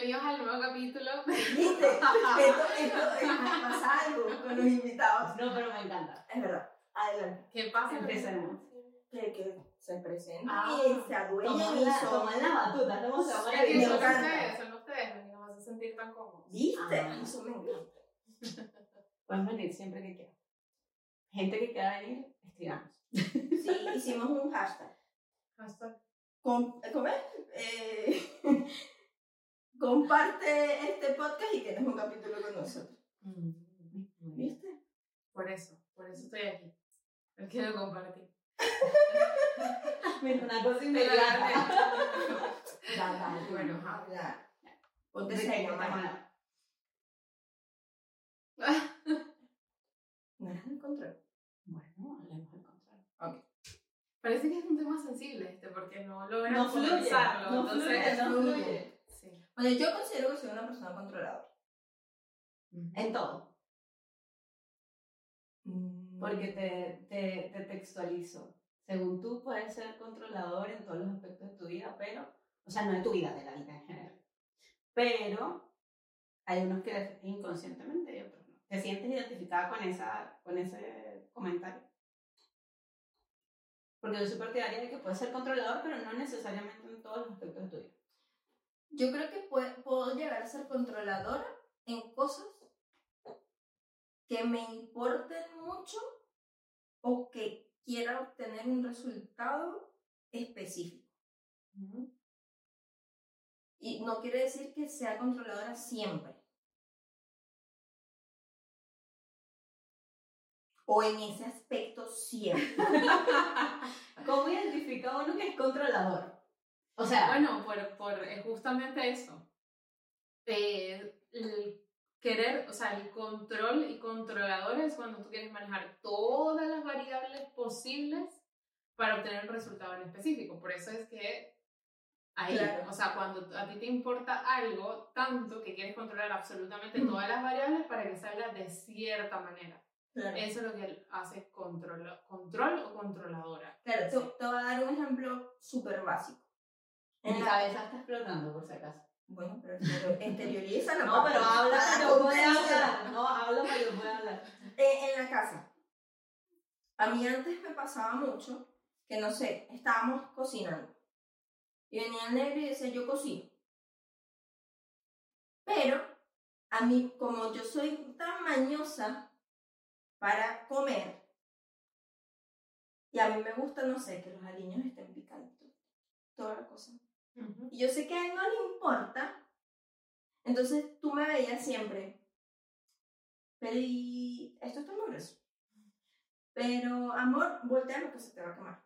bienvenidos al nuevo capítulo. ¿Viste? esto, esto, esto pasa algo con los invitados. No, pero me encanta. Es verdad. Adelante. ¿Qué pasa? Empecemos. Que, que se presenten Ah, y se adueñen Toman y la, toman la batuta, estamos Es ahora que me son encanta. ustedes, son ustedes que nos hacen sentir tan cómodos. ¿Viste? Ah. Eso me encanta. Puedes venir siempre que quieras. Gente que quiera venir, escribamos. Sí, hicimos un hashtag. Hashtag. ¿Cómo es? Eh, comparte este podcast y tienes un capítulo con nosotros. ¿Viste? Por eso, por eso estoy aquí. Lo compartí. Mira, una cosa inmediata. Ya, dale. Bueno, ajá. Ya. Ponte serio. No eres el control. Bueno, hablemos al contrario. Parece que es un tema sensible este, porque no logran No fluye, no entonces, fluye, no fluye. Bueno, yo considero que soy una persona controladora. En todo. Mm, Porque te, te, te textualizo. Según tú, puedes ser controlador en todos los aspectos de tu vida, pero, o sea, no de tu vida, de la vida en general. Pero hay unos que inconscientemente y otros no. ¿Te sientes identificada con, esa, con ese comentario? Porque yo soy partidaria de que puedes ser controlador, pero no necesariamente en todos los aspectos de tu vida. Yo creo que pue- puedo llegar a ser controladora en cosas que me importen mucho o que quiera obtener un resultado específico. Y no quiere decir que sea controladora siempre. O en ese aspecto siempre. ¿Cómo identifica uno que es controlador? O sea, Bueno, por, por es justamente eso. Eh, el querer, o sea, el control y controlador es cuando tú quieres manejar todas las variables posibles para obtener un resultado en específico. Por eso es que ahí, Claro. o sea, cuando a ti te importa algo tanto que quieres controlar absolutamente todas las variables para que salga de cierta manera. Claro. Eso es lo que hace control, control o controladora. Claro, te, te voy a dar un ejemplo súper básico. En la- cabeza está explotando, por si acaso. Bueno, pero exterior- exterioriza la No, pero habla para yo tontería. hablar. No, habla para yo poder hablar. Eh, en la casa. A mí antes me pasaba mucho que, no sé, estábamos cocinando. Y venía el negro y decía, yo cocino. Pero, a mí, como yo soy tan mañosa para comer, y a mí me gusta, no sé, que los aliños estén picantes, toda la cosa. Y yo sé que a él no le importa. Entonces tú me veías siempre. Pero y esto está muy grueso. Pero, amor, voltea lo que se te va a quemar.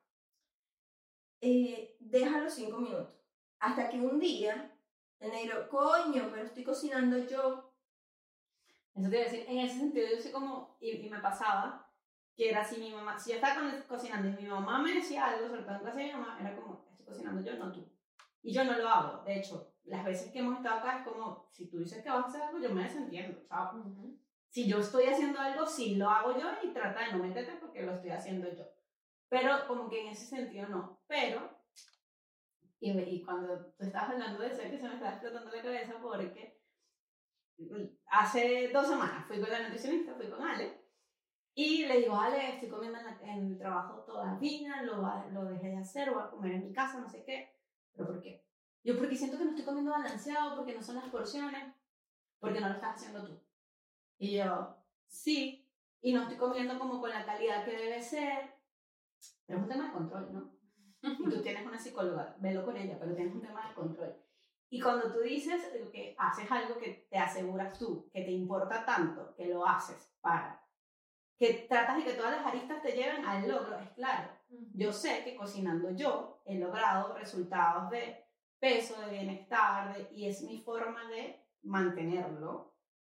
Eh, déjalo cinco minutos. Hasta que un día, el negro, coño, pero estoy cocinando yo. Eso te iba a decir, en ese sentido yo soy como, y, y me pasaba, que era si mi mamá, si yo estaba cocinando y mi mamá me decía algo, sobre todo en casa de mi mamá, era como, estoy cocinando yo, no tú. Y yo no lo hago. De hecho, las veces que hemos estado acá es como, si tú dices que vas a hacer algo, yo me desentiendo, chao. Si yo estoy haciendo algo, sí lo hago yo y trata de no meterte porque lo estoy haciendo yo. Pero como que en ese sentido no. Pero, y, y cuando tú estabas hablando de eso, que se me estaba explotando la cabeza porque hace dos semanas fui con la nutricionista, fui con Ale, y le digo, Ale, estoy comiendo en, la- en el trabajo todavía, lo, lo dejé de hacer, voy a comer en mi casa, no sé qué. ¿Pero por qué? Yo porque siento que no estoy comiendo balanceado, porque no son las porciones, porque no lo estás haciendo tú. Y yo, sí, y no estoy comiendo como con la calidad que debe ser. Pero es un tema de control, ¿no? Y tú tienes una psicóloga, velo con ella, pero tienes un tema de control. Y cuando tú dices que haces algo que te aseguras tú, que te importa tanto, que lo haces para, que tratas de que todas las aristas te lleven al logro, es claro. Yo sé que cocinando yo he logrado resultados de peso, de bienestar, de- y es mi forma de mantenerlo.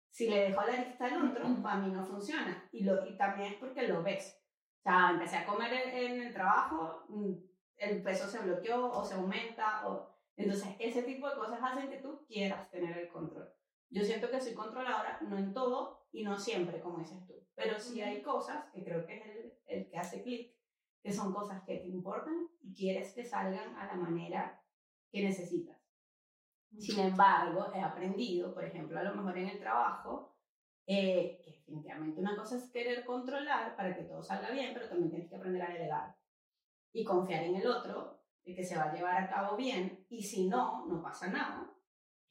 Si le dejo la arista al otro, para mí no funciona. Y, lo, y también es porque lo ves. O sea, empecé a comer en, en el trabajo, mm, el peso se bloqueó o se aumenta. O... Entonces, ese tipo de cosas hacen que tú quieras tener el control. Yo siento que soy controladora, no en todo y no siempre, como dices tú. Pero sí hay cosas que creo que es el, el que hace clic, que son cosas que te importan y quieres que salgan a la manera que necesitas. Sin embargo, he aprendido, por ejemplo, a lo mejor en el trabajo, eh, que definitivamente una cosa es querer controlar para que todo salga bien, pero también tienes que aprender a delegar y confiar en el otro, de que se va a llevar a cabo bien, y si no, no pasa nada.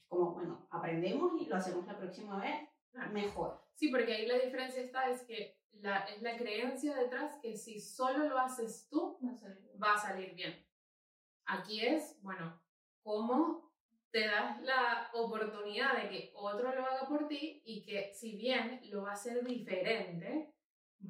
Es como, bueno, aprendemos y lo hacemos la próxima vez mejor. Sí, porque ahí la diferencia está, es que la, es la creencia detrás que si solo lo haces tú, Va a salir. va a salir bien. Aquí es, bueno, cómo te das la oportunidad de que otro lo haga por ti y que si bien lo va a hacer diferente,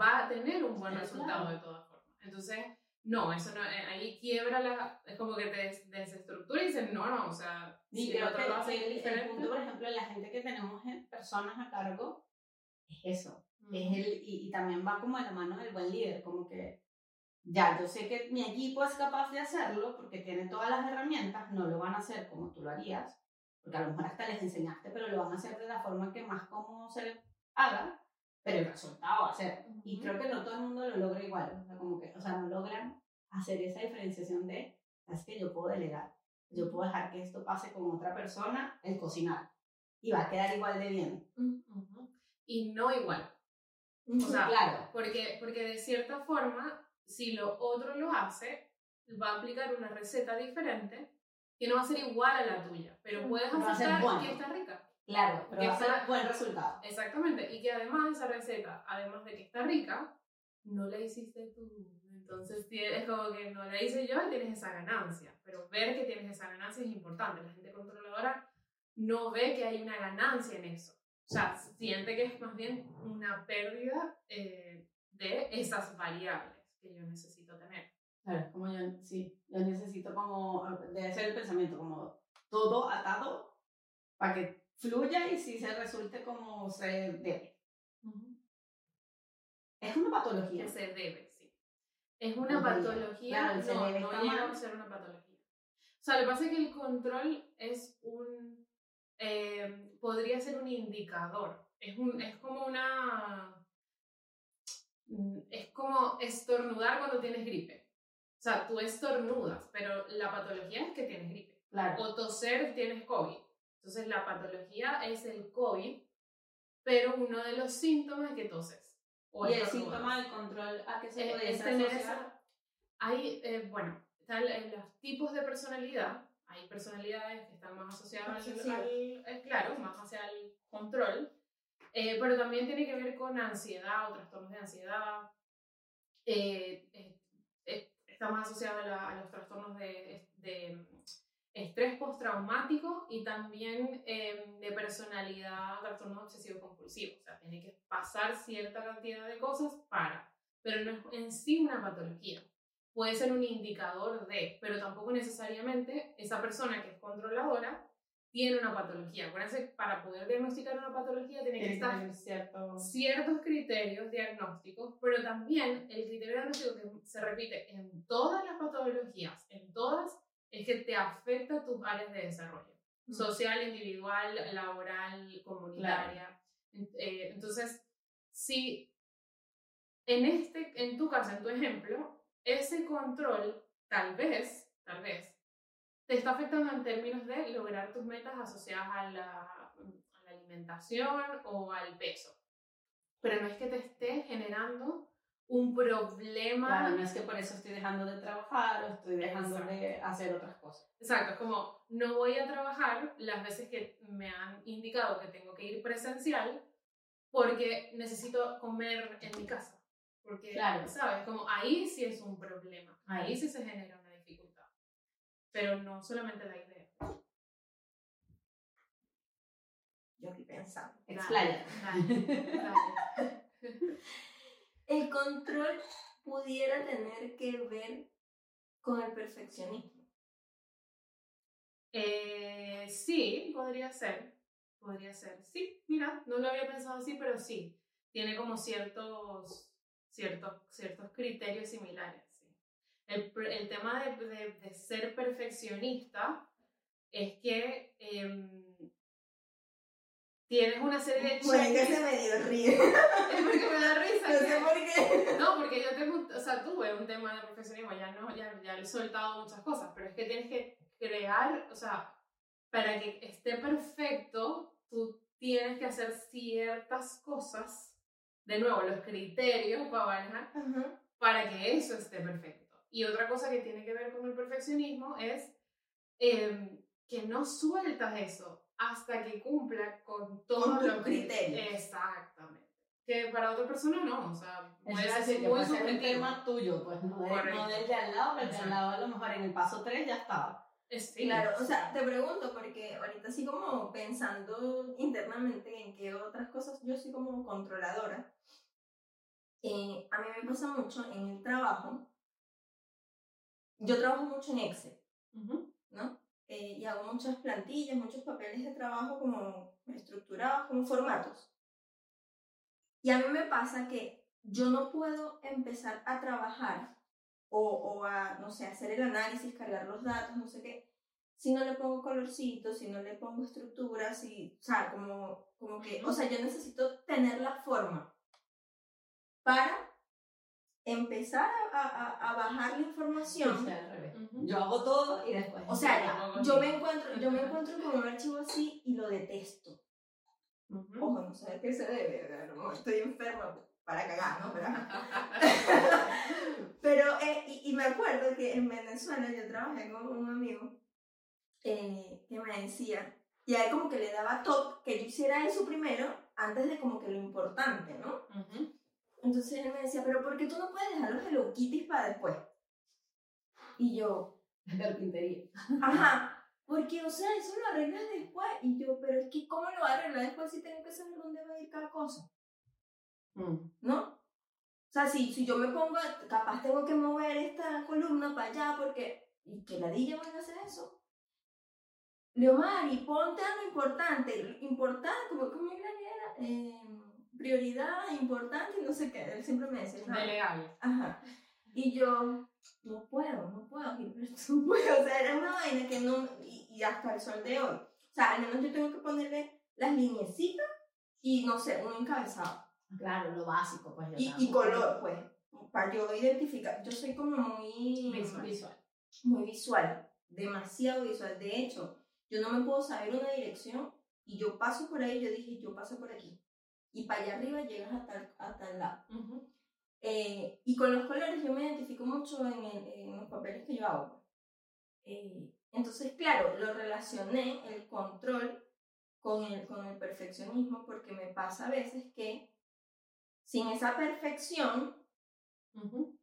va a tener un buen resultado de todas formas. Entonces, no, eso no, eh, ahí quiebra la, es como que te des- desestructura y dicen, no, no, o sea, Y si el creo otro que lo hace el, el diferente. punto, por ejemplo, la gente que tenemos en personas a cargo, es eso. Es el, y, y también va como de la mano del buen líder, como que ya, yo sé que mi equipo es capaz de hacerlo porque tiene todas las herramientas, no lo van a hacer como tú lo harías, porque a lo mejor hasta les enseñaste, pero lo van a hacer de la forma que más cómodo se les haga, pero el resultado va a ser. Y creo que no todo el mundo lo logra igual, o sea, como que, o sea, no logran hacer esa diferenciación de, es que yo puedo delegar, yo puedo dejar que esto pase con otra persona, el cocinar, y va a quedar igual de bien. Y no igual. O sea, claro, Porque, porque de cierta forma, si lo otro lo hace, va a aplicar una receta diferente que no va a ser igual a la tuya, pero puedes aceptar bueno. que está rica. claro, pero que va a ser buen resultado. Exactamente. Y que además esa receta, además de que está rica, no la hiciste tú. Entonces es como que no la hice yo y tienes esa ganancia. Pero ver que tienes esa ganancia es importante. La gente controladora no ve que hay una ganancia en eso. O sea, siente que es más bien una pérdida eh, de esas variables que yo necesito tener. Claro, como yo, sí, yo necesito como, debe ser el pensamiento, como todo atado para que fluya y si se resulte como se debe. Es una patología. Que se debe, sí. Es una Ok, patología, claro, no, no llega a ser una patología. O sea, lo que pasa es que el control es un, eh, podría ser un indicador. Es, un, es como una, mm, es como estornudar cuando tienes gripe. O sea, tú estornudas, pero la patología es que tienes gripe. Claro. O toser tienes COVID. Entonces la patología es el COVID, pero uno de los síntomas es que toses. O y el síntoma del control, ¿a qué se Eh, podría es ser tener esa- Hay, eh, bueno, están eh, los tipos de personalidad. Hay personalidades que están más asociadas al, al- eh, claro, más hacia el control, eh, pero también tiene que ver con ansiedad o trastornos de ansiedad. Eh, eh, está más asociado a, la- a los trastornos de, de, mm, estrés postraumático y también eh, de personalidad, trastornos obsesivos compulsivos. O sea, tiene que pasar cierta cantidad de cosas para, pero no es en sí una patología. Puede ser un indicador de, pero tampoco necesariamente esa persona que es controladora tiene una patología. Acuérdense, para poder diagnosticar una patología tiene que estar cierto... ciertos criterios diagnósticos, pero también el criterio diagnóstico que se repite en todas las patologías, en todas, es que te afecta tus áreas de desarrollo, Mm. social, individual, laboral, comunitaria. Eh, entonces, si en, este, en tu caso, en tu ejemplo, ese control tal vez, tal vez, te está afectando en términos de lograr tus metas asociadas a la, a la alimentación o al peso. Pero no es que te esté generando un problema. Claro, no es que por eso estoy dejando de trabajar o estoy dejando Exacto. de hacer otras cosas. Exacto, es como no voy a trabajar las veces que me han indicado que tengo que ir presencial porque necesito comer en mi casa. Porque, Claro. ¿sabes? Como ahí sí es un problema, ahí sí se genera una dificultad. Pero no solamente la idea. Yo aquí pensando. Explaya. El control pudiera tener que ver con el perfeccionismo. Eh, sí, podría ser. Podría ser. Sí, mira, no lo había pensado así, pero sí. Tiene como ciertos, ciertos, ciertos criterios similares. sí. El, el tema de, de- de ser perfeccionista es que em, tienes una serie de Por ahí que cheques- se medio ríe. Es porque me da risa. No sé por qué. no, porque yo tengo, o sea, tuve un tema de perfeccionismo, ya no, ya, ya he soltado muchas cosas, pero es que tienes que crear, o sea, para que esté perfecto, tú tienes que hacer ciertas cosas, de nuevo, los criterios para manejar, Ajá. para que eso esté perfecto. Y otra cosa que tiene que ver con el perfeccionismo es em, que no sueltas eso hasta que cumpla con todos los cri- criterios. Exactamente. Que para otra persona no, o sea, Es puede decir, que muy ser un tema tuyo, pues no, de- no del de al lado, que el de Exacto. al lado a lo mejor en el paso 3 ya estaba. Sí, Claro, o sea, te pregunto porque ahorita así como pensando internamente en qué otras cosas, yo soy como controladora. Eh, a mí me pasa mucho en el trabajo. Yo trabajo mucho en Excel. ¿no? Eh, y hago muchas plantillas, muchos papeles de trabajo como estructurados, como formatos. Y a mí me pasa que yo no puedo empezar a trabajar o, o a, no sé, hacer el análisis, cargar los datos, no sé qué, si no le pongo colorcitos, si no le pongo estructuras, si, o sea, como, como que, o sea, yo necesito tener la forma para empezar a, a- a bajar la información. soy al revés. Yo hago todo y después. O sea, Ya. yo me encuentro, yo me encuentro con un archivo así y lo detesto. Ujú. Ojo, no sé a qué se debe, mejor estoy enferma para cagar, ¿no? Pero, pero eh, y, y me acuerdo que en Venezuela yo trabajé con un amigo eh, que me decía, y a él como que le daba top que yo hiciera eso primero antes de como que lo importante, ¿no? Ujú. Entonces él me decía, pero ¿por qué tú no puedes dejar los Hello Kitties para después? Y yo, Carpintería. Ajá, porque, o sea, eso lo arreglas después. Y yo, pero es que, ¿cómo lo voy a arreglar después si tengo que saber dónde va a ir cada cosa? Mm. ¿No? O sea, si, si yo me pongo, capaz tengo que mover esta columna para allá porque. ¿Y que ladilla van a hacer eso? Leomar, y ponte a lo importante. Importante, como, que era? Eh, prioridad, importante, no sé qué. Él siempre me decía. "No". Delegable. Ajá. Y yo, no puedo, no puedo, Gilberto, no puedo. O sea, era una vaina que no, y, y hasta el sol de hoy. O sea, al menos yo tengo que ponerle las lineecitas y, no sé, un encabezado. Claro, lo básico, pues. yo Y, color, pues, para yo identificar. Yo soy como muy Visual. Visual. muy visual, demasiado visual. De hecho, yo no me puedo saber una dirección y yo paso por ahí, yo dije, yo paso por aquí. Y para allá arriba llegas hasta hasta el lado. Eh, y con los colores yo me identifico mucho en, el- en los papeles que yo hago. Eh, entonces, claro, lo relacioné, el control, con el, con el perfeccionismo, porque me pasa a veces que sin esa perfección, Ujú.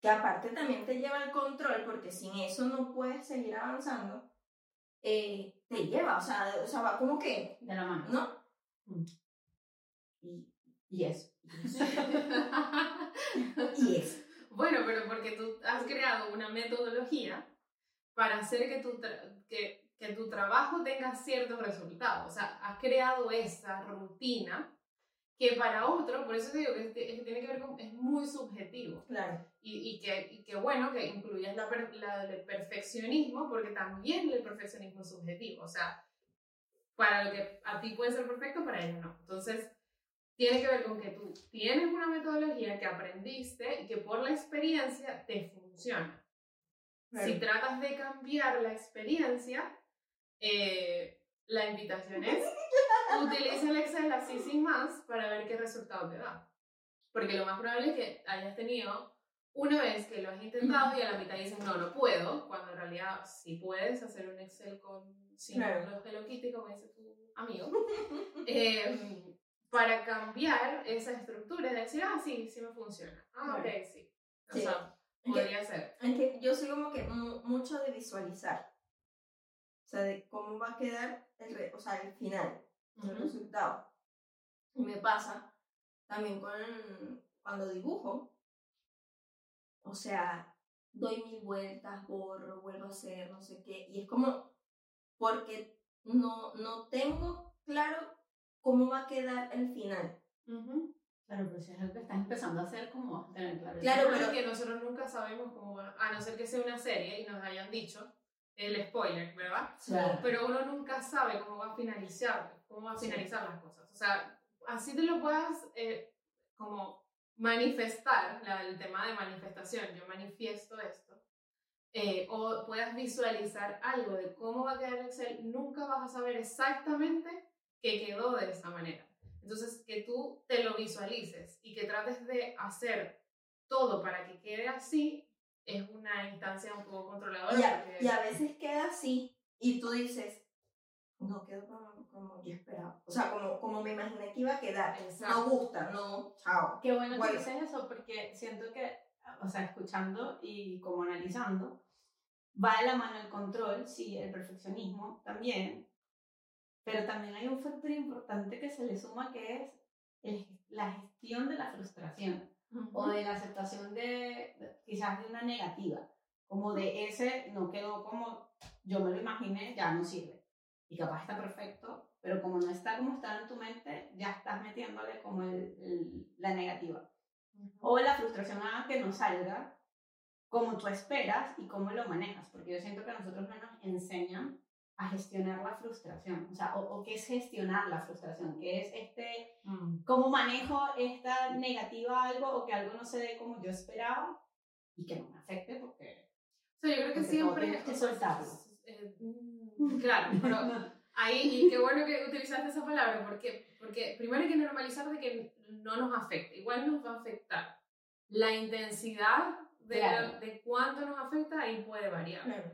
que aparte también te lleva al control, porque sin eso no puedes seguir avanzando, eh, te lleva, o sea, o sea, va como que, De la mano. ¿no? Y, y eso. Y eso. Bueno, pero porque tú has creado una metodología para hacer que tu, que, que tu trabajo tenga ciertos resultados. O sea, has creado esa rutina que para otro, por eso te digo que, que tiene que ver con, es muy subjetivo. Claro. Y, y, que, y que bueno que incluyas la, del perfeccionismo, porque también el perfeccionismo es subjetivo. O sea, para lo que a ti puede ser perfecto, para ella no. Entonces, tiene que ver con que tú tienes una metodología que aprendiste y que por la experiencia te funciona. Si tratas de cambiar la experiencia, eh, la invitación es utiliza el Excel así sin más para ver qué resultado te da. Porque lo más probable es que hayas tenido una vez que lo has intentado y a la mitad dices, no, no puedo, cuando en realidad sí puedes hacer un Excel con sin Claro. los Hello Kitty, como dice tu amigo, eh, para cambiar esa estructura y decir, ah, sí, sí me funciona. Ah, Claro. ok, sí. O Sí. sea, Que- podría ser. Es que yo soy como que mu- mucho de visualizar. O sea, de cómo va a quedar el, o sea, el final, el resultado. Y me pasa también con cuando dibujo. O sea, doy mil vueltas, borro, vuelvo a hacer, no sé qué. Y es como porque no, no tengo claro cómo va a quedar el final. Ujú. Claro, pero si es algo que estás empezando a hacer, ¿cómo vas a tener claro? Claro, pero- que nosotros nunca sabemos cómo a no ser que sea una serie y nos hayan dicho el spoiler, ¿verdad? Claro. Pero uno nunca sabe cómo va a finalizar, cómo va a finalizar las cosas. O sea, así te lo puedas eh, como manifestar, la- el tema de manifestación, yo manifiesto esto. eh, o puedas visualizar algo de cómo va a quedar el Excel, nunca vas a saber exactamente que quedó de esa manera. Entonces, que tú te lo visualices y que trates de hacer todo para que quede así es una instancia un poco controladora. Y a, porque- y a veces queda así y tú dices, no quedó como, como yo esperaba. O sea, como, como me imaginé que iba a quedar. Exacto. No gusta, no, chao. Qué bueno Bueno. que dices eso porque siento que, o sea, escuchando y como analizando, va de la mano el control, sí, el perfeccionismo también, pero también hay un factor importante que se le suma que es el- la gestión de la frustración o de la aceptación de, de- quizás de una negativa, como de ese no quedó como yo me lo imaginé, ya no sirve. Y capaz está perfecto, pero como no está como está en tu mente, ya estás metiéndole como el- el- la negativa. O la frustración a que no salga como tú esperas y cómo lo manejas, porque yo siento que a nosotros no nos enseñan a gestionar la frustración, o sea, o, o qué es gestionar la frustración, qué es este, Mm. cómo manejo esta negativa a algo o que algo no se dé como yo esperaba y que no me afecte porque... O sea, yo creo que siempre... que soltarlo. Eh, mm, claro, pero ahí, y qué bueno que utilizaste esa palabra, porque, porque primero hay que normalizar de que no nos afecta, igual nos va a afectar. La intensidad de, Claro. de cuánto nos afecta ahí puede variar. Claro.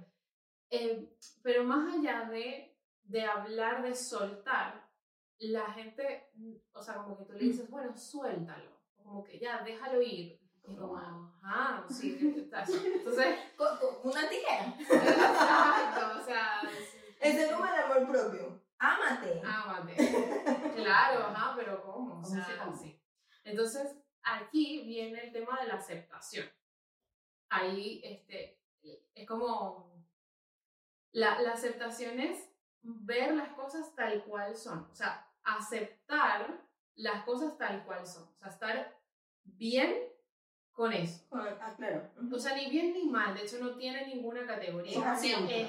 Eh, pero más allá de, de hablar de soltar, la gente, mm, o sea, como que tú le dices, bueno, suéltalo, como que ya, déjalo ir. Y como, ajá, sí, entonces, Con, con una tijera. exacto, o sea, Ese es como el amor propio. Ámate. Ámate. Claro, ajá, pero ¿cómo? O ¿Cómo sea, se come? sí. Entonces, aquí viene el tema de la aceptación. Ahí, este, es como, la, la aceptación es ver las cosas tal cual son. O sea, aceptar las cosas tal cual son. O sea, estar bien con eso. Ah, claro. O sea, ni bien ni mal, de hecho no tiene ninguna categoría. Es así. Es,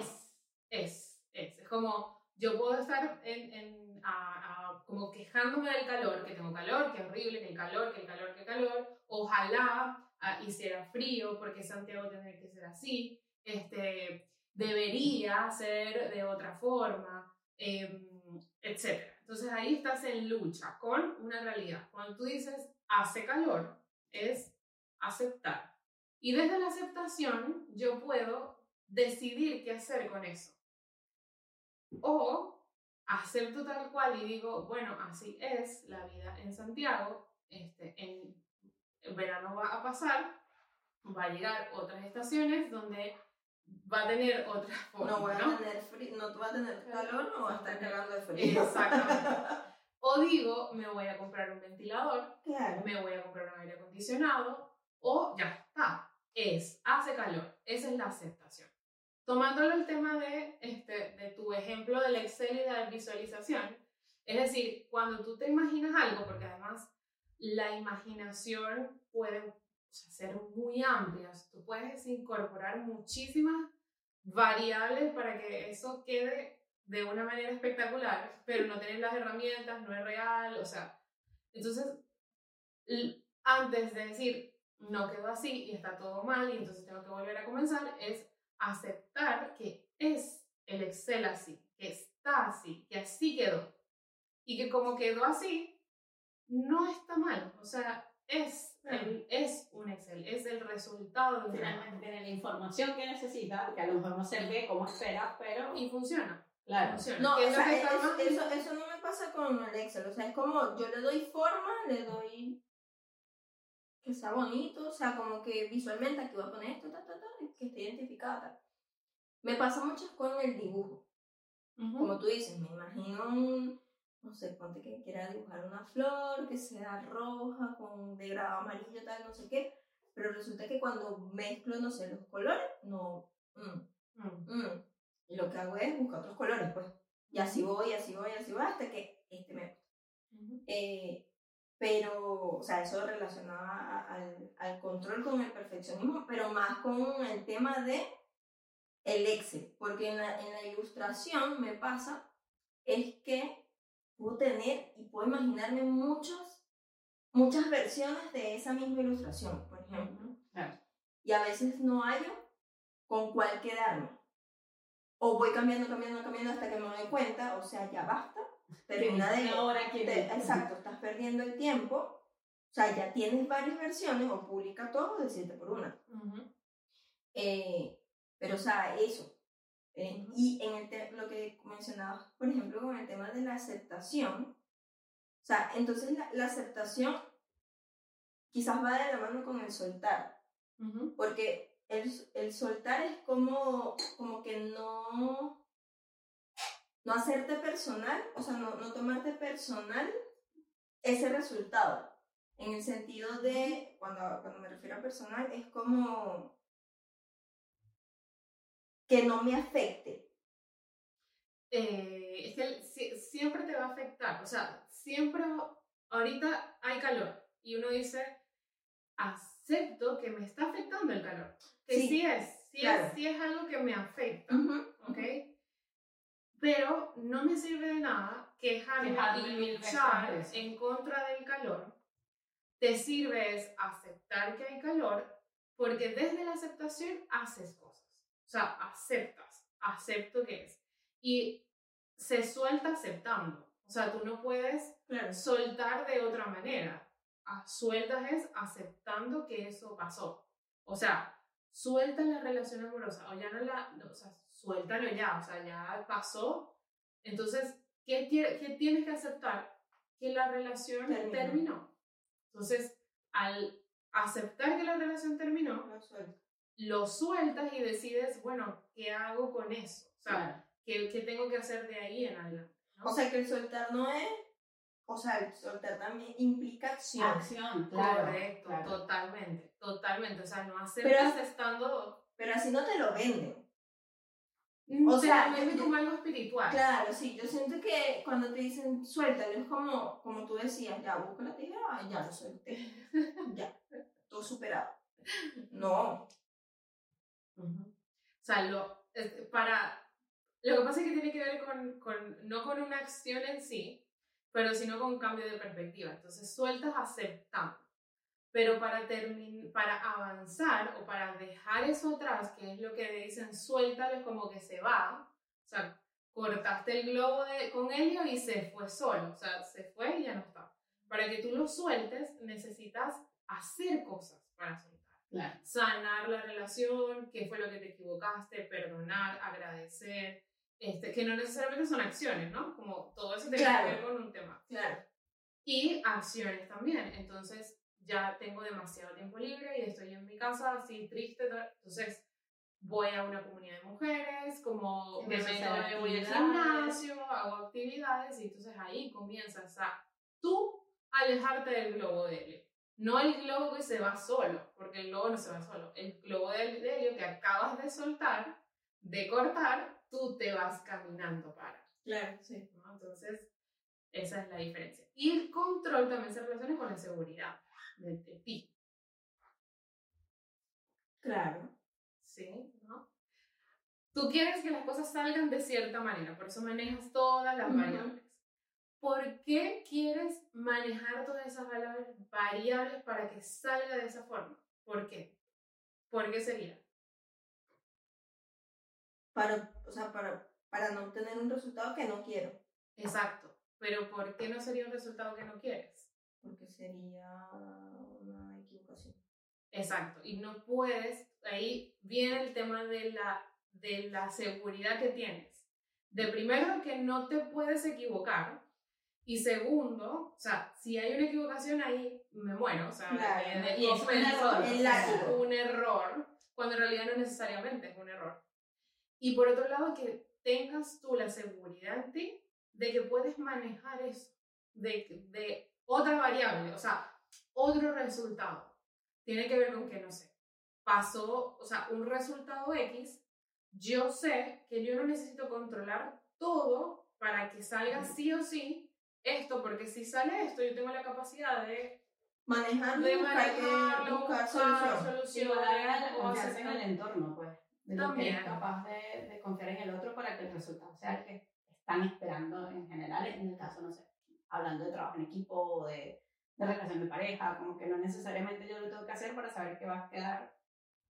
es, es. Es como, yo puedo estar en, en, a- a- como quejándome del calor, que tengo calor, que es horrible, que el calor, que el calor, que el calor. Ojalá ah, hiciera frío, porque Santiago tiene que ser así. Este, debería ser de otra forma, em, etc. Entonces ahí estás en lucha con una realidad. Cuando tú dices hace calor, es aceptar. Y desde la aceptación yo puedo decidir qué hacer con eso. O acepto tal cual y digo, bueno, así es la vida en Santiago, este, en verano va a pasar, va a llegar otras estaciones donde va a tener otra forma. No voy a ¿no? tener frío, no va a tener calor, no va a estar cagando de frío. Exactamente. O digo, me voy a comprar un ventilador Claro. me voy a comprar un aire acondicionado o ya está, es, hace calor, esa es la aceptación. Tomándolo el tema de, este, de tu ejemplo del Excel y de la visualización, es decir, cuando tú te imaginas algo, porque además la imaginación puede sea, ser muy sea, tú puedes incorporar muchísimas variables para que eso quede de una manera espectacular, pero no tienes las herramientas, no es real, o sea, entonces antes de decir no quedó así y está todo mal y entonces tengo que volver a comenzar, es aceptar que es el Excel así, que está así, que así quedó. Y que como quedó así, no está mal. O sea, es, el- es un Excel, es el resultado de. Finalmente tiene la información que necesita, que a lo mejor no se ve como esperas, pero Y funciona. claro. funciona. No, ¿Qué o es sea, eso, eso, eso no me pasa con el Excel. O sea, es como yo le doy forma, le doy que sea bonito, o sea, como que visualmente aquí voy a poner esto, ta, ta, ta, que esté identificada. Me pasa mucho con el dibujo. Como tú dices, me imagino un, no sé, ponte que quiera dibujar una flor que sea roja con degradado amarillo, tal, no sé qué. Pero resulta que cuando mezclo, no sé, los colores, no. mm, Mm. Mm. Y lo que hago es buscar otros colores, pues. Y así voy, así voy, así voy, hasta que este me gusta. Eh, pero, o sea, eso relacionado a- al, al control con el perfeccionismo, pero más con el tema de el Excel. Porque en la, en la ilustración me pasa es que puedo tener y puedo imaginarme muchos, muchas versiones de esa misma ilustración, por ejemplo. Claro. Y a veces no hallo con cuál quedarme. O voy cambiando, cambiando, cambiando hasta que me doy cuenta, o sea, ya basta, termina de... Ahora quiero. te- exacto, estás perdiendo el tiempo, o sea, ya tienes varias versiones, o publica todo de 7 por 1. Ujú. Eh, pero, o sea, eso. Eh. Y en el lo que mencionabas, por ejemplo, con el tema de la aceptación, o sea, entonces la, la aceptación quizás va de la mano con el soltar, porque el, el soltar es como, como que no, no hacerte personal, o sea, no, no tomarte personal ese resultado. En el sentido de, cuando, cuando me refiero a personal, es como que no me afecte. Eh, es que si- siempre te va a afectar. O sea, siempre, ahorita hay calor y uno dice, acepto que me está afectando el calor. Que sí, Sí, es, sí, claro. es, sí es algo que me afecta, ¿ok? Pero no me sirve de nada quejarme Quejarme y luchar en contra del calor. Te sirve es aceptar que hay calor porque desde la aceptación haces sea, aceptas, acepto que es. Y se suelta aceptando. O sea, tú no puedes Claro. soltar de otra manera. A- Sueltas es aceptando que eso pasó. O sea, suelta la relación amorosa o ya no la, no, o sea, suéltalo ya, o sea, ya pasó. Entonces, ¿qué, qué tienes que aceptar? Que la relación Terminó. terminó. Entonces, al aceptar que la relación terminó. Lo sueltas y decides, bueno, ¿qué hago con eso? O sea. ¿qué, qué tengo que hacer de ahí en adelante? ¿no? O sea, que el soltar no es, o sea, el soltar también implica acción. Acción, claro. Correcto, claro. totalmente, totalmente. O sea, no aceptas estando. Pero así no te lo venden. O sea, sea, yo- como algo espiritual. Claro, sí, yo siento que cuando te dicen suéltalo, es como, como tú decías, ya busca la tijera, ya lo solté, ya, todo superado. No, O sea, lo, es- para, lo que pasa es que tiene que ver con, con, no con una acción en sí, pero sino con un cambio de perspectiva. Entonces, sueltas aceptando. Pero para, para avanzar o para dejar eso atrás, que es lo que dicen, suéltalo, es como que se va. O sea, cortaste el globo de, con Helio y se fue solo. O sea, se fue y ya no está. Para que tú lo sueltes, necesitas hacer cosas para soltar Claro. sanar la relación, qué fue lo que te equivocaste, perdonar, agradecer, este, que no necesariamente son acciones, ¿no? Como todo eso tiene Claro. que ver con un tema. claro, Y acciones también. Entonces, ya tengo demasiado tiempo libre y estoy en mi casa así triste. Entonces, voy a una comunidad de mujeres, como me meto, voy al gimnasio, hago actividades y entonces ahí comienzas a tú alejarte del globo de helio. No el globo que se va solo, porque el globo no se va solo. El globo de helio que acabas de soltar, de cortar, tú te vas caminando para. claro, sí. ¿no? Entonces, esa es la diferencia. Y el control también se relaciona con la seguridad de, de ti, Claro, ¿sí? ¿No? Tú quieres que las cosas salgan de cierta manera, por eso manejas todas las variables. ¿Por qué quieres manejar todas esas variables para que salga de esa forma? ¿Por qué? ¿Por qué sería? para, o sea, para, para no obtener un resultado que no quiero, Exacto. Pero ¿por qué no sería un resultado que no quieres? porque sería una equivocación. Exacto, y no puedes, ahí viene el tema de la, de la seguridad que tienes. De primero, que no te puedes equivocar, y segundo, o sea, si hay una equivocación ahí, me muero, o sea, Claro, y es un error, es un error, cuando en realidad no necesariamente es un error. Y por otro lado, que tengas tú la seguridad en ti de que puedes manejar eso, de, de otra variable, o sea, otro resultado. Tiene que ver con que, no sé, pasó, o sea, un resultado X, yo sé que yo no necesito controlar todo para que salga sí o sí esto, porque si sale esto, yo tengo la capacidad de, Manejarlo de y buscar, que- manejarlo, buscar buscar solución. Igual confianza en el entorno, pues. De lo que También. eres capaz de, de confiar en el otro para que el resultado sea el que están esperando en general, en el caso, no sé, hablando de trabajo en equipo o de, de relación de pareja, como que no necesariamente yo lo tengo que hacer para saber que va a quedar,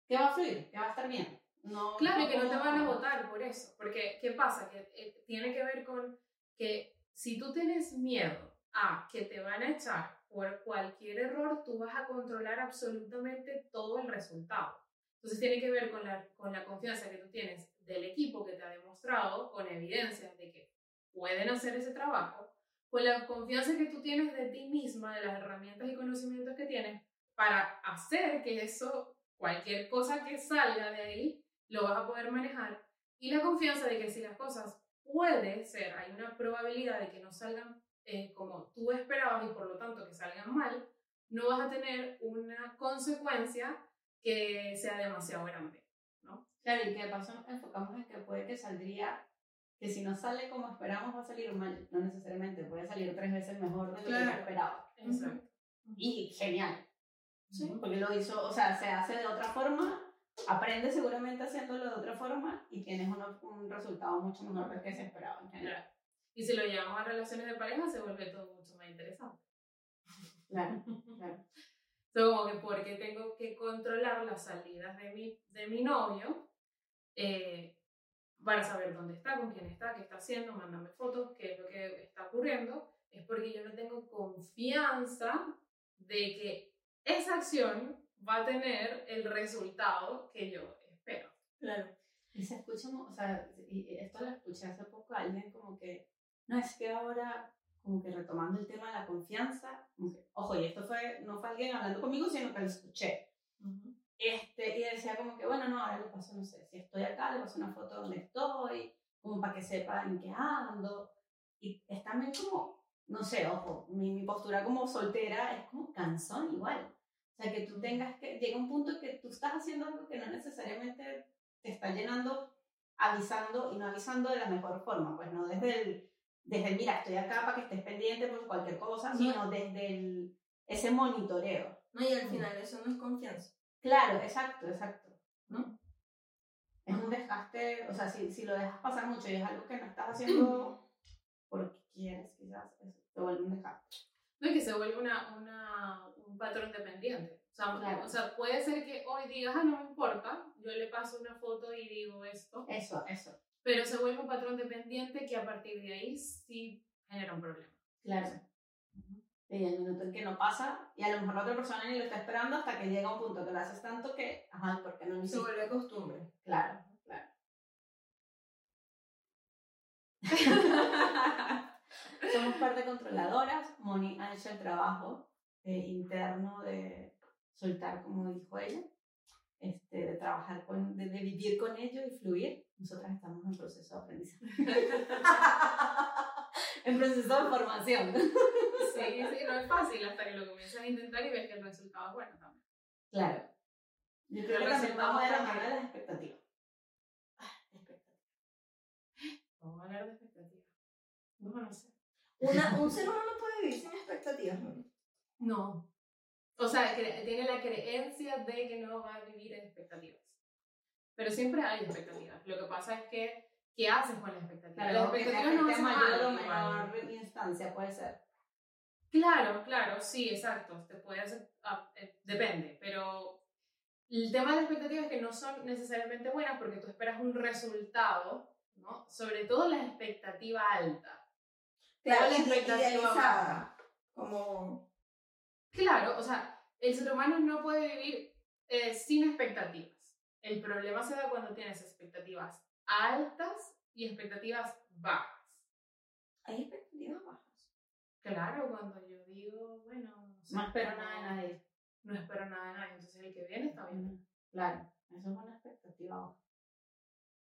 que va a fluir, que va a estar bien. no... Claro, que no te van a votar por eso. Porque, ¿qué pasa? Que eh, tiene que ver con que si tú tienes miedo a que te van a echar por cualquier error, tú vas a controlar absolutamente todo el resultado. Entonces tiene que ver con la, con la confianza que tú tienes del equipo que te ha demostrado con evidencias de que pueden hacer ese trabajo, con la confianza que tú tienes de ti misma, de las herramientas y conocimientos que tienes para hacer que eso, cualquier cosa que salga de ahí, lo vas a poder manejar. Y la confianza de que si las cosas puede ser, hay una probabilidad de que no salgan eh, como tú esperabas y por lo tanto que salgan mal, no vas a tener una consecuencia que sea demasiado grande, ¿no? Claro, y que de paso nos enfocamos en que puede que saldría, que si no sale como esperamos va a salir mal, no necesariamente, puede salir tres veces mejor de lo Claro. que esperaba. Exacto. Y genial, Sí. porque lo hizo, o sea, se hace de otra forma, aprende seguramente haciéndolo de otra forma y tienes uno- un resultado mucho mejor del que se esperaba en general. Y si lo llevamos a relaciones de pareja, se vuelve todo mucho más interesante. Claro, claro. Entonces, como que porque tengo que controlar las salidas de mi, de mi novio eh, para saber dónde está, con quién está, qué está haciendo, mándame fotos, qué es lo que está ocurriendo, es porque yo no tengo confianza de que esa acción va a tener el resultado que yo espero. Claro. Y se escucha, o sea, y esto lo escuché hace poco a alguien como que, no, es que ahora, como que retomando el tema de la confianza, como que, ojo, y esto fue, no fue alguien hablando conmigo, sino que lo escuché. Este, y decía como que, bueno, no, ahora le paso, no sé, si estoy acá, le paso una foto donde estoy, como para que sepan en qué ando. Y es también como, no sé, ojo, mi, mi postura como soltera es como cansón igual. O sea, que tú tengas que, llega un punto que tú estás haciendo algo que no necesariamente te está llenando, avisando y no avisando de la mejor forma, pues no desde el, desde el, mira, estoy acá para que estés pendiente por cualquier cosa, No. sino desde el, ese monitoreo. No, y al final eso no es confianza. Claro, exacto, exacto. ¿no? Es un desgaste, o sea, si, si lo dejas pasar mucho y es algo que no estás haciendo porque quieres, quizás, eso te vuelve un desgaste. No, y que se vuelve una, una, un patrón dependiente. O sea, Claro. o sea, puede ser que hoy digas, ah, no me importa, yo le paso una foto y digo esto, Eso, eso. pero se vuelve un patrón dependiente que a partir de ahí sí genera un problema. Claro. Y el minuto en que no pasa, y a lo mejor la otra persona ni lo está esperando hasta que llega un punto que lo haces tanto que, ajá, ¿por qué no lo Se vuelve costumbre. Claro, claro. Somos parte controladoras. Moni ha hecho el trabajo eh, interno de soltar, como dijo ella, este, de trabajar con, de, de vivir con ello y fluir. Nosotras estamos en proceso de aprendizaje. en proceso de formación. Sí, sí, no es fácil hasta que lo comienzas a intentar y ves que el resultado es bueno también. Claro. Yo creo El que también vamos de la mano de bien. las expectativas. Ah, expectativas. Vamos a hablar de expectativas. No, no sé. Una, un ser humano puede vivir sin expectativas, ¿no? No. O sea, tiene la creencia de que no va a vivir en expectativas. Pero siempre hay expectativas. Lo que pasa es que, ¿qué haces con las expectativas? Claro, las expectativas no hacen mayor o menor instancia, puede ser. Claro, claro, sí, exacto. Te puede hacer, ah, eh, depende, pero el tema de las expectativas es que no son necesariamente buenas porque tú esperas un resultado, ¿no? Sobre todo la expectativa alta. Claro, la expectativa idealizada. Como. Claro, o sea, el ser humano no puede vivir eh, sin expectativas. El problema se da cuando tienes expectativas altas y expectativas bajas. Hay expectativas bajas. Claro, cuando yo digo, bueno, no, espero nada de nadie. No espero nada de nadie, entonces el que viene está bien. Claro, eso es una expectativa baja.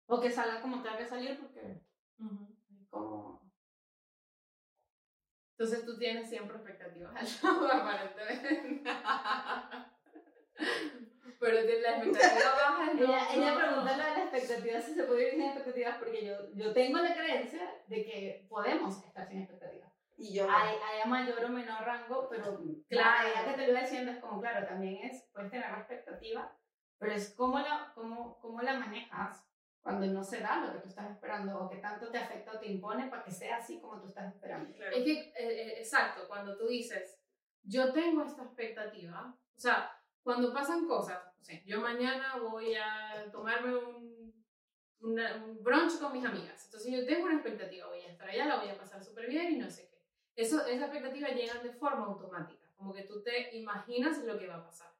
O que salga como tenga que salir porque como... Entonces tú tienes siempre expectativas altas, aparentemente. Pero la expectativa baja. no, Ella, ella no. pregunta lo de las expectativas, si se puede vivir sin expectativas, porque yo, yo tengo la creencia de que podemos estar sin expectativas. Y yo. Hay, hay a mayor o menor rango, pero Claro. la idea que te lo iba diciendo es como, claro, también es, puedes tener la expectativa, pero es cómo la, cómo, cómo la manejas cuando no se da lo que tú estás esperando o que tanto te afecta o te impone para que sea así como tú estás esperando. Es que, eh, eh, exacto, cuando tú dices, yo tengo esta expectativa, o sea, cuando pasan cosas, o sea, yo mañana voy a tomarme un, una- un brunch con mis amigas. Entonces yo tengo una expectativa, voy a estar allá, la voy a pasar súper bien y no sé qué. Eso, esa expectativa llega de forma automática, como que tú te imaginas lo que va a pasar.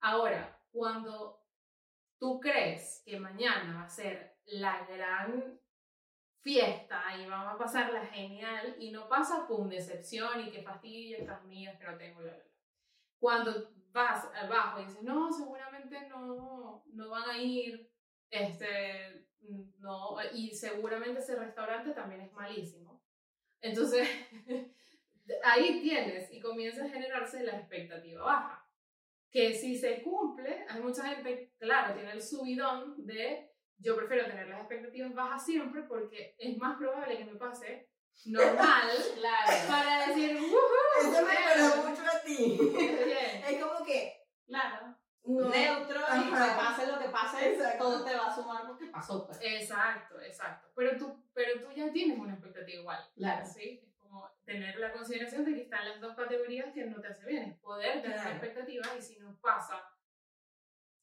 Ahora, cuando tú crees que mañana va a ser la gran fiesta y vamos a pasarla genial y no pasa, pum, decepción y que fastidio estas amigas que no tengo, bla, bla. Cuando vas abajo y dices, no, seguramente no, no van a ir, este, no, y seguramente ese restaurante también es malísimo. Entonces, ahí tienes y comienza a generarse la expectativa baja. Que si se cumple, hay mucha gente, claro, tiene el subidón de yo prefiero tener las expectativas bajas siempre porque es más probable que me pase normal Claro, para decir, "Woohoo, Eso me bien, mucho a ti. bien". Es como que. claro. No, Neutro y que pase lo que pase, Exacto. todo te va a sumar porque pasó. Pues. Exacto, exacto. Pero tú, pero tú ya tienes una expectativa igual. Claro. ¿sí? Tener la consideración de que están las dos categorías que no te hace bien. Es poder tener Claro. expectativas y si no pasa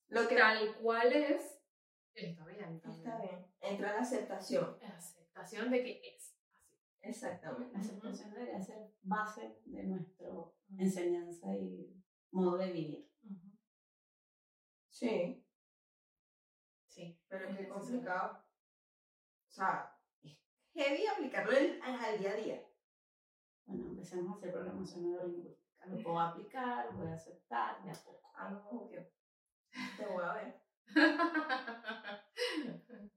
lo que tal cual es, está bien. también. está bien. Entra la aceptación. La aceptación de que es así. Exactamente. La aceptación debería ser base de nuestra enseñanza y modo de vivir. Sí, Sí. pero Es qué necesario. complicado. O sea, es heavy aplicarlo al, al día a día. Bueno, empecemos a hacer programación neurolingüística. Lo puedo aplicar, lo voy a aceptar de a poco. Ah, no, obvio. Te voy a ver.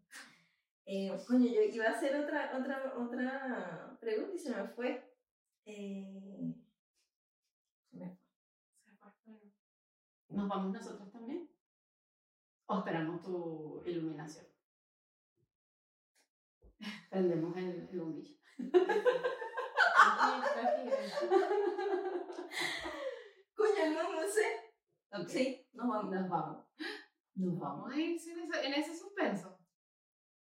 Eh, coño, yo iba a hacer otra, otra, otra pregunta y se me fue. Eh, se me fue. ¿Nos vamos nosotros también? ¿O esperamos tu iluminación? Prendemos el, el bombillo. Coño, no, no sé. Sí, nos vamos. Nos vamos. Nos vamos. A ir sin ese- en ese suspenso.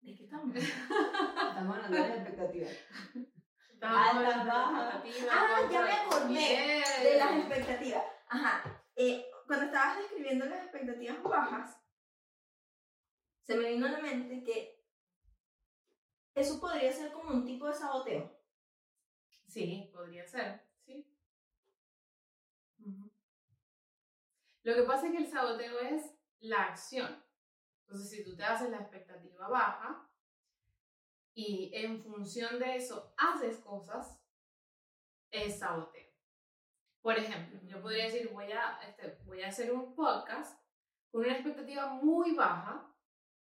¿De qué estamos? Estamos hablando de las expectativas. Estamos Alta, hablando de baja. expectativas, Ah, ya me acordé Bien. De las expectativas. Ajá. Eh, cuando estabas describiendo las expectativas bajas, se me vino a la mente que eso podría ser como un tipo de saboteo. Sí, podría ser, sí. Ujú. Lo que pasa es que el saboteo es la acción. Entonces, si tú te haces la expectativa baja y en función de eso haces cosas, es saboteo. Por ejemplo, yo podría decir, voy a, este, voy a hacer un podcast con una expectativa muy baja,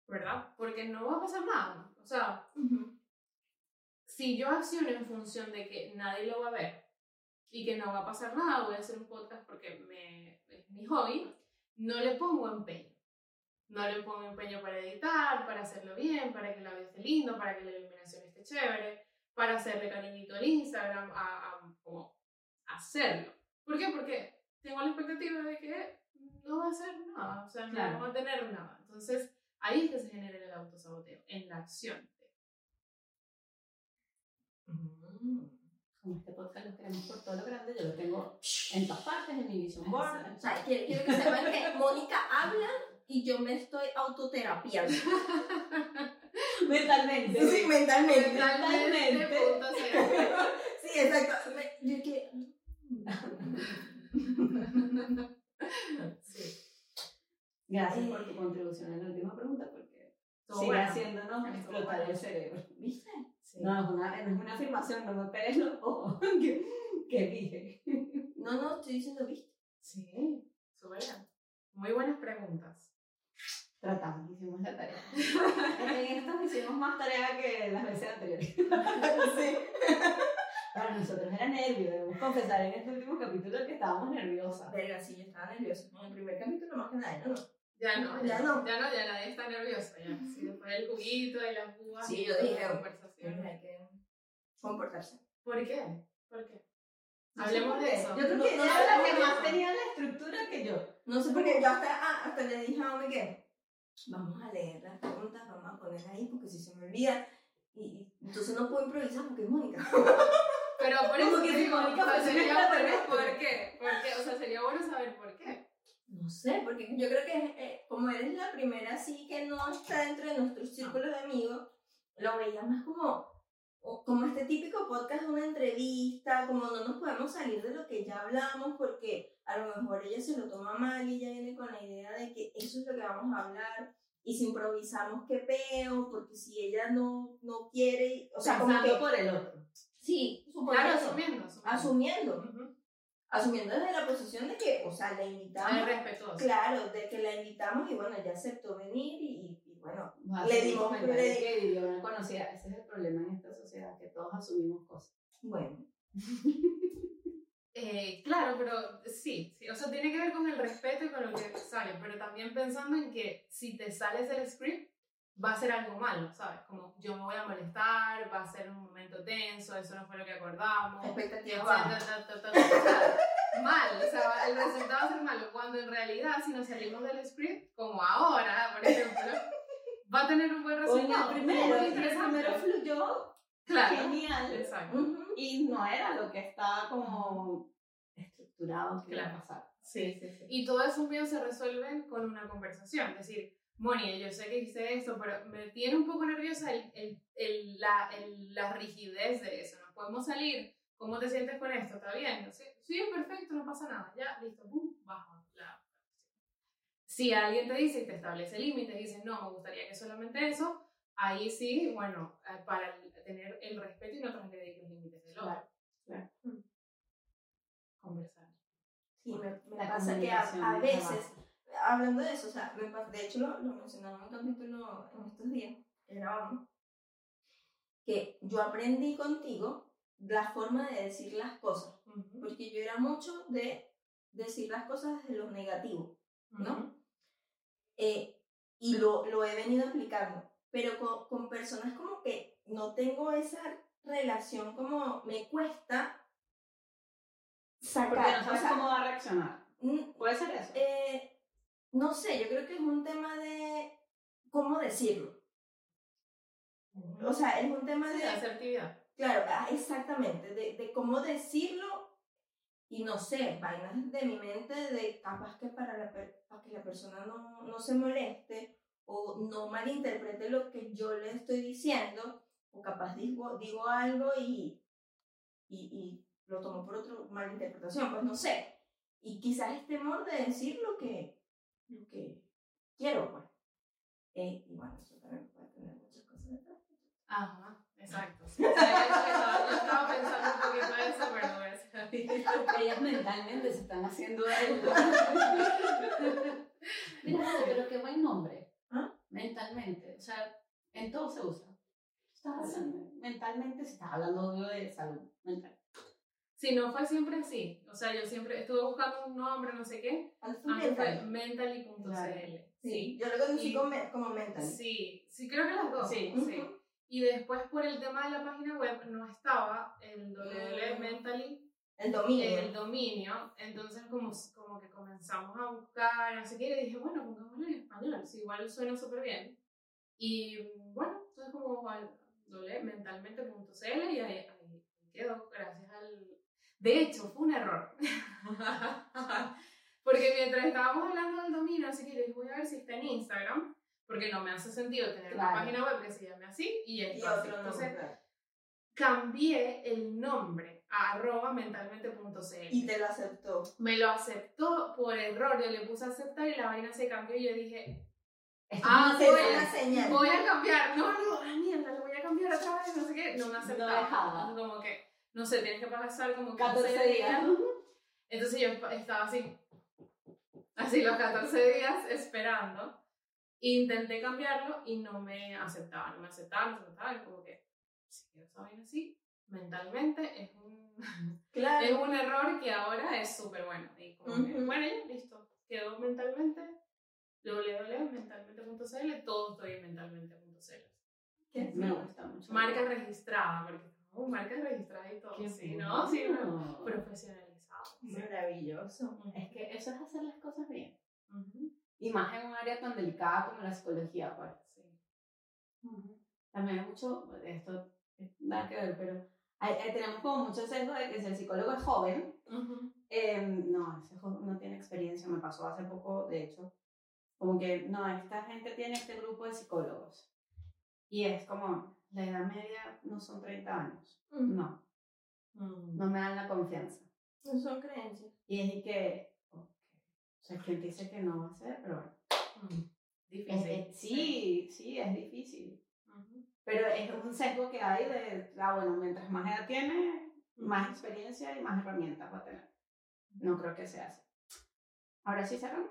¿verdad? Porque no va a pasar nada. O sea, si yo acciono en función de que nadie lo va a ver y que no va a pasar nada, voy a hacer un podcast porque me, es mi hobby, no le pongo empeño. No le pongo empeño para editar, para hacerlo bien, para que el audio esté lindo, para que la iluminación esté chévere, para hacerle cariñito al Instagram, a, a como hacerlo. ¿Por qué? Porque tengo la expectativa de que no va a hacer nada, o sea, no Claro. va a tener nada. Entonces, ahí es que se genera el autosaboteo, en la acción. Mm. Como este podcast lo queremos por todo lo grande, yo lo tengo en todas partes, en mi vision board. O sea, quiero, quiero que sepan que Mónica habla y yo me estoy autoterapiando. Mentalmente. Sí, mentalmente. Cero. Sí, exacto. Me- yo que... Sí. Gracias Eh. por tu contribución en la última pregunta porque Todo sigue bueno. haciéndonos explotar el cerebro. ¿Viste? Sí. No, es una, es una afirmación, no me pegues los ojos que, que dije. No, no, estoy diciendo viste. Sí, súper bien. Muy buenas preguntas. Tratamos, hicimos la tarea. en estos hicimos más tarea que las veces anteriores. Sí. Para nosotros era nervio, debemos confesar en este último capítulo que estábamos nerviosas. Verga, sí, yo estaba nerviosa. En el primer capítulo más que nada, no. Ya no, Ya ya, no. no. Ya no, ya nadie está nerviosa. Ya. Sí, después del juguito y las uvas. Sí, y yo dije, la conversación. Hay que comportarse. ¿Por qué? ¿Por qué? No Hablemos de eso. Yo creo No, que no era era la que que más tenía la estructura que yo. No sé por qué yo hasta, ah, hasta le dije a Ome que vamos a leer las preguntas, vamos a poner ahí porque si se me olvida. Y, y entonces no puedo improvisar porque es Mónica. Pero por Como eso que digo, Mónica fue sería bueno, extraterrestre. ¿por qué? ¿Por qué? O sea, sería bueno saber por qué. No sé. porque yo creo que eh, como eres la primera así que no está dentro de nuestro círculo de amigos, lo veía más como, como este típico podcast de una entrevista, como no nos podemos salir de lo que ya hablamos porque a lo mejor ella se lo toma mal y ella viene con la idea de que eso es lo que vamos a hablar y si improvisamos qué peo, porque si ella no, no quiere, o sea, como que... por el otro. Sí, Claro, asumiendo. asumiendo. Asumiendo desde la posición de que, o sea, la invitamos. Es respetuoso. Claro, de que la invitamos y bueno, ya aceptó venir y, y bueno, a Le dimos- le que diría una conocida. Ese es el problema en esta sociedad, que todos asumimos cosas. bueno. Eh, claro, pero sí, sí, o sea, tiene que ver con el respeto y con lo que sale, pero también pensando en que si te sales del script, va a ser algo malo, ¿sabes? Como yo me voy a molestar, va a ser un momento tenso, eso no fue lo que acordamos. Mal, o sea, el resultado va a ser malo, cuando en realidad si nos salimos del script, como ahora, por ejemplo, va a tener un buen Oye, resultado. el primero, el primero fluyó Claro, genial. exacto. Ujú. Y no era lo que estaba como estructurado que iba a Claro. pasar. Sí, sí, sí. Y todos esos miedos se resuelven con una conversación. Es decir, Moni, yo sé que hice esto, pero me tiene un poco nerviosa el, el, el- la, el- la rigidez de eso. ¿Nos podemos salir? ¿Cómo te sientes con esto? ¿Está bien? Sí, sí, perfecto, no pasa nada. Ya, listo, pum, bajo la Si alguien te dice y te establece límites y dice, no, me gustaría que solamente eso, ahí sí, bueno, eh, para tener el respeto y no transgredir los límites del otro. Claro, claro. Mm. Conversar. Sí, me, me La pasa que a, a veces. Hablando de eso, o sea, me de hecho lo, lo mencionaron en un capítulo en estos días que grabamos, que yo aprendí contigo la forma de decir las cosas, Ujú. porque yo era mucho de decir las cosas desde lo negativo. ¿no? Ujú. Eh, y lo, lo he venido aplicando, pero con, con personas como que no tengo esa relación como me cuesta sacar. Porque no o sabes sea, cómo va a reaccionar. Puede ser eso. eh, no sé, yo creo que es un tema de cómo decirlo. O sea, es un tema Sí, de... asertividad. Claro, ah, exactamente, de, de cómo decirlo y no sé, vainas de mi mente de capaz que para, la para que la persona no, no se moleste o no malinterprete lo que yo le estoy diciendo o capaz digo, digo algo y, y, y lo tomo por otra malinterpretación, pues no sé. Y quizás es temor de decir lo que, lo que quiero, pues. Eh, y bueno, eso también puede tener muchas cosas detrás. Ajá, exacto. sí. O sea, yo, estaba, yo estaba pensando un poquito en eso, pero a ti. Ellas mentalmente se están haciendo algo. Mira, pero qué buen nombre. ¿Ah? Mentalmente. O sea, en todo se usa. Estás mentalmente se está hablando de salud mental. Sí, no fue siempre así. O sea, yo siempre estuve buscando un nombre, no sé qué. Al fin Antes fue mental. mentally.cl. Claro. Sí. Yo lo conocí como, me- como mental. Sí, sí, creo que las dos. Sí. Ujú. Y después, por el tema de la página web, no estaba el www Mm. mentally El dominio. el dominio, entonces como, como que comenzamos a buscar, no sé qué, y dije, bueno, pongámoslo en español, si igual suena súper bien. Y bueno, entonces como al doble mentalmente.cl y ahí, ahí quedó, gracias al... De hecho, fue un error. porque mientras estábamos hablando del dominio, así que dije, voy a ver si está en Instagram, porque no me hace sentido tener una Claro. página web que se llame así y esto así. otro Entonces, cambié el nombre a arroba mentalmente.cl. Y te lo aceptó. Me lo aceptó por error, yo le puse a aceptar y la vaina se cambió y yo dije, Esto Ah, no una señal. voy a cambiar, no, no, ah, mierda, lo voy a cambiar otra vez, no sé qué, no me aceptaba. dejaba. Como que, no sé, tienes que pasar como 14 días. Entonces yo estaba así, así los 14 días esperando. Intenté cambiarlo y no me aceptaba, no me aceptaba, no me aceptaba, y como que, si quiero vaina así, mentalmente es un... Claro. Es un error que ahora es súper bueno. Y como que, Ujú. bueno, ya, listo. Quedó mentalmente. www.mentalmente.cl. Todo estoy en mentalmente.cl. Me gusta mucho. Marca registrada, porque uh, marca registrada y todo. Qué sí, ¿no? Sí, no. profesionalizado. sí. Maravilloso. Es que eso es hacer las cosas bien. Ujú, Y más en un área tan delicada como la psicología, pues. sí. También hay mucho, esto es nada que ver, pero hay- hay- tenemos como mucho sesgo de que si el psicólogo es joven. Em, no, ese juego no tiene experiencia, me pasó hace poco, de hecho. Como que, no, esta gente tiene este grupo de psicólogos. Y es como, la edad media no son 30 años. No, Mm. no me dan la confianza. No son creencias. Y es que, ok, o sea, quien dice que no va a ser, pero bueno. Mm. Es- Difícil. es- sí, sí, es difícil. Pero es un sesgo que hay de, ah, bueno, mientras más edad tiene, más experiencia y más herramientas va a tener. No creo que sea así. Ahora sí cerramos.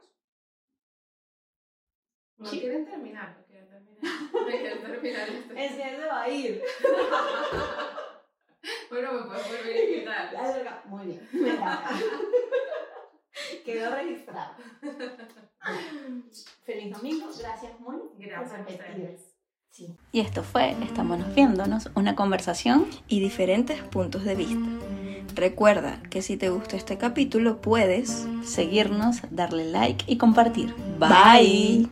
No Sí. quieren terminar, terminar. Terminar esto. Ese se va a ir. Bueno, me puedes volver a invitar. Muy bien. Quedó registrado. Feliz domingo. Gracias, Moni. por Gracias ustedes. Sí. Y esto fue Estámonos Viéndonos, una conversación Y diferentes puntos de vista. Recuerda que si te gustó este capítulo puedes seguirnos, darle like y compartir. Bye.